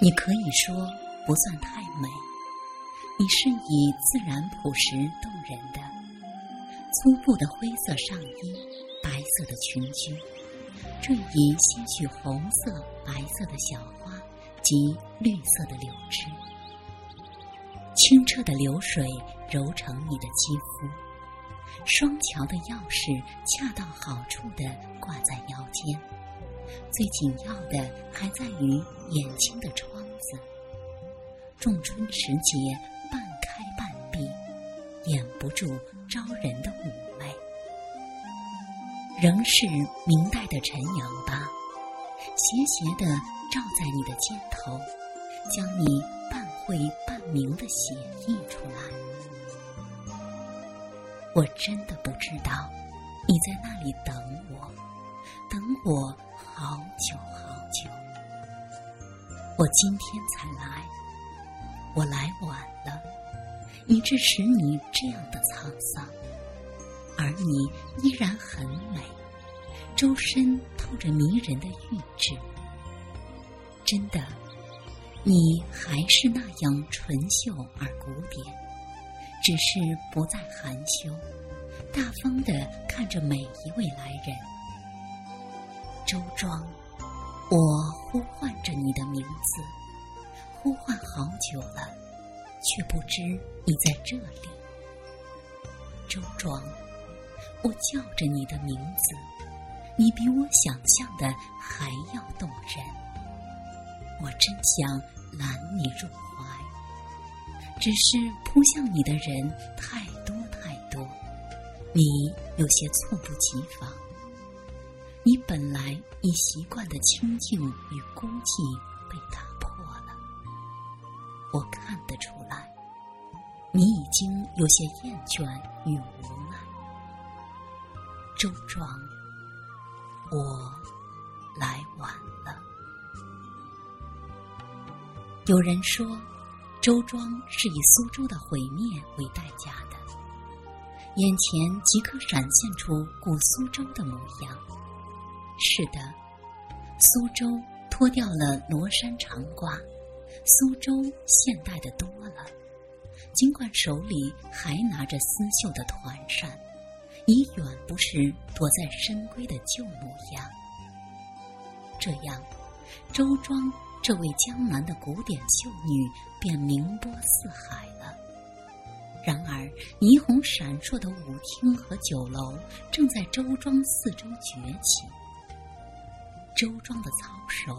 你可以说不算太美，你是以自然朴实动人的粗布的灰色上衣，白色的裙裾，缀以些许红色、白色的小花及绿色的柳枝，清澈的流水揉成你的肌肤，双桥的钥匙恰到好处的挂在腰间，最紧要的还在于眼睛的窗。子，仲春时节，半开半闭，掩不住招人的妩媚。仍是明代的陈阳吧，斜斜的照在你的肩头，将你半晦半明的写意出来。我真的不知道，你在那里等我，等我好久好久。我今天才来，我来晚了，以致使你这样的沧桑，而你依然很美，周身透着迷人的玉质。真的，你还是那样纯秀而古典，只是不再含羞，大方的看着每一位来人。周庄。我呼唤着你的名字，呼唤好久了，却不知你在这里。周庄，我叫着你的名字，你比我想象的还要动人。我真想揽你入怀，只是扑向你的人太多太多，你有些猝不及防。你本来已习惯的清静与孤寂被打破了，我看得出来，你已经有些厌倦与无奈。周庄，我来晚了。有人说，周庄是以苏州的毁灭为代价的，眼前即刻闪现出古苏州的模样。是的，苏州脱掉了罗衫长褂，苏州现代的多了。尽管手里还拿着丝绣的团扇，已远不是躲在深闺的旧模样。这样，周庄这位江南的古典秀女便名播四海了。然而，霓虹闪烁的舞厅和酒楼正在周庄四周崛起。周庄的操守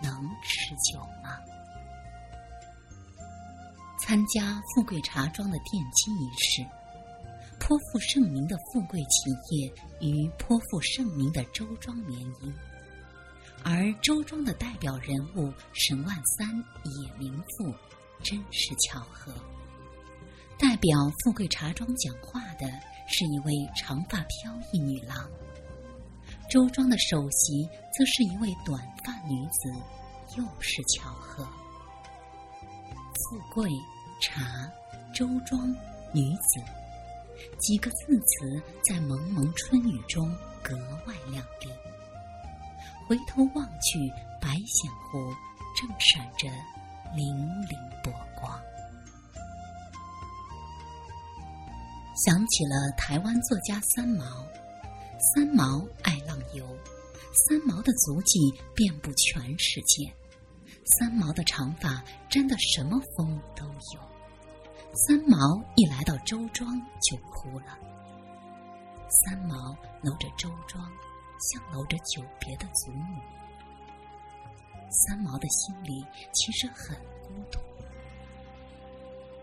能持久吗？参加富贵茶庄的奠基仪式，颇负盛名的富贵企业与颇负盛名的周庄联姻，而周庄的代表人物沈万三也名富，真是巧合。代表富贵茶庄讲话的是一位长发飘逸女郎。周庄的首席则是一位短发女子，又是巧合。富贵茶周庄女子几个字词在蒙蒙春雨中格外亮丽。回头望去，白显湖正闪着粼粼波光。想起了台湾作家三毛。三毛爱浪游，三毛的足迹遍布全世界。三毛的长发沾的什么风都有。三毛一来到周庄就哭了。三毛搂着周庄，像搂着久别的祖母。三毛的心里其实很孤独。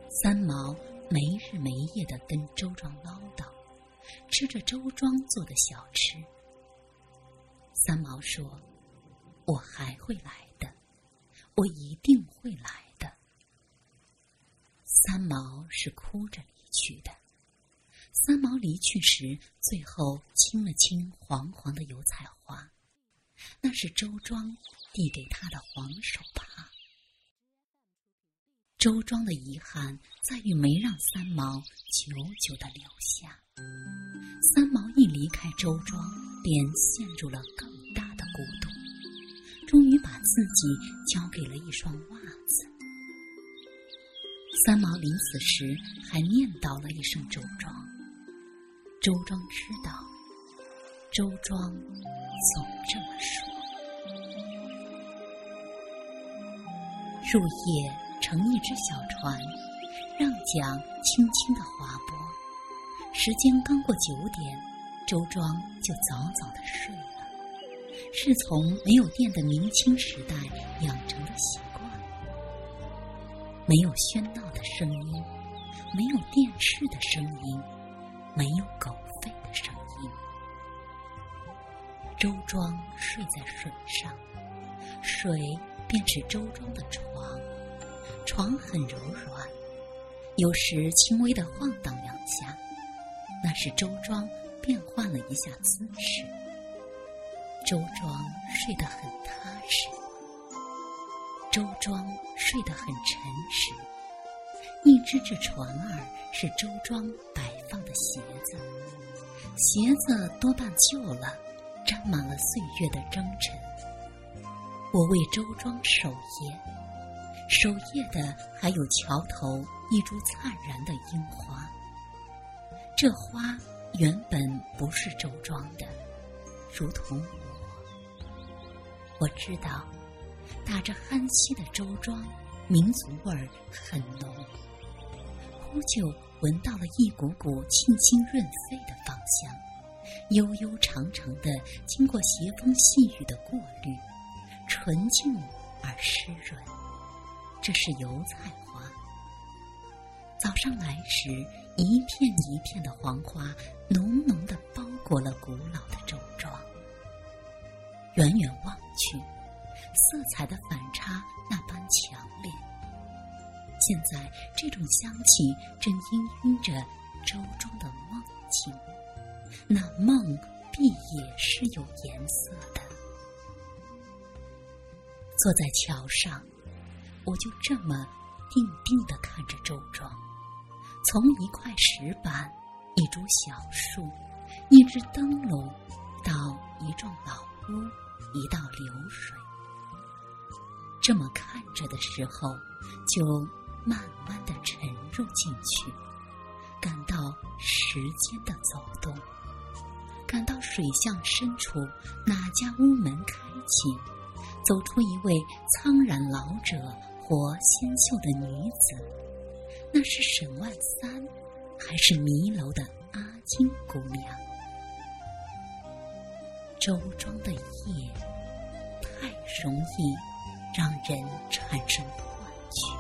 三毛没日没夜的跟周庄唠叨。吃着周庄做的小吃，三毛说：“我还会来的，我一定会来的。”三毛是哭着离去的。三毛离去时，最后亲了亲黄黄的油菜花，那是周庄递给他的黄手帕。周庄的遗憾在于没让三毛久久的留下。三毛一离开周庄，便陷入了更大的孤独，终于把自己交给了一双袜子。三毛临死时还念叨了一声“周庄”，周庄知道，周庄总这么说。入夜乘一只小船，让桨轻轻的划拨。时间刚过九点，周庄就早早的睡了，是从没有电的明清时代养成的习惯。没有喧闹的声音，没有电视的声音，没有狗吠的声音。周庄睡在水上，水便是周庄的床，床很柔软，有时轻微的晃荡两下，那是周庄变换了一下姿势。周庄睡得很踏实。周庄睡得很沉实，一只只船儿是周庄摆放的鞋子，鞋子多半旧了，沾满了岁月的征尘。我为周庄守夜，守夜的还有桥头一株灿然的樱花。这花原本不是周庄的，如同我，我知道。打着酣息的周庄，民族味儿很浓。忽就闻到了一股股沁心润肺的芳香，悠悠长长的，经过斜风细雨的过滤，纯净而湿润。这是油菜花。早上来时，一片一片的黄花，浓浓的包裹了古老的周庄。远远望去。色彩的反差那般强烈。现在这种香气正氤氲着周庄的梦境，那梦必也是有颜色的。坐在桥上，我就这么定定的看着周庄，从一块石板、一株小树、一只灯笼，到一幢老屋、一道流水。这么看着的时候，就慢慢的沉入进去，感到时间的走动，感到水巷深处哪家屋门开启，走出一位苍然老者或纤秀的女子，那是沈万三，还是迷楼的阿金姑娘？周庄的夜太容易。让人产生幻觉。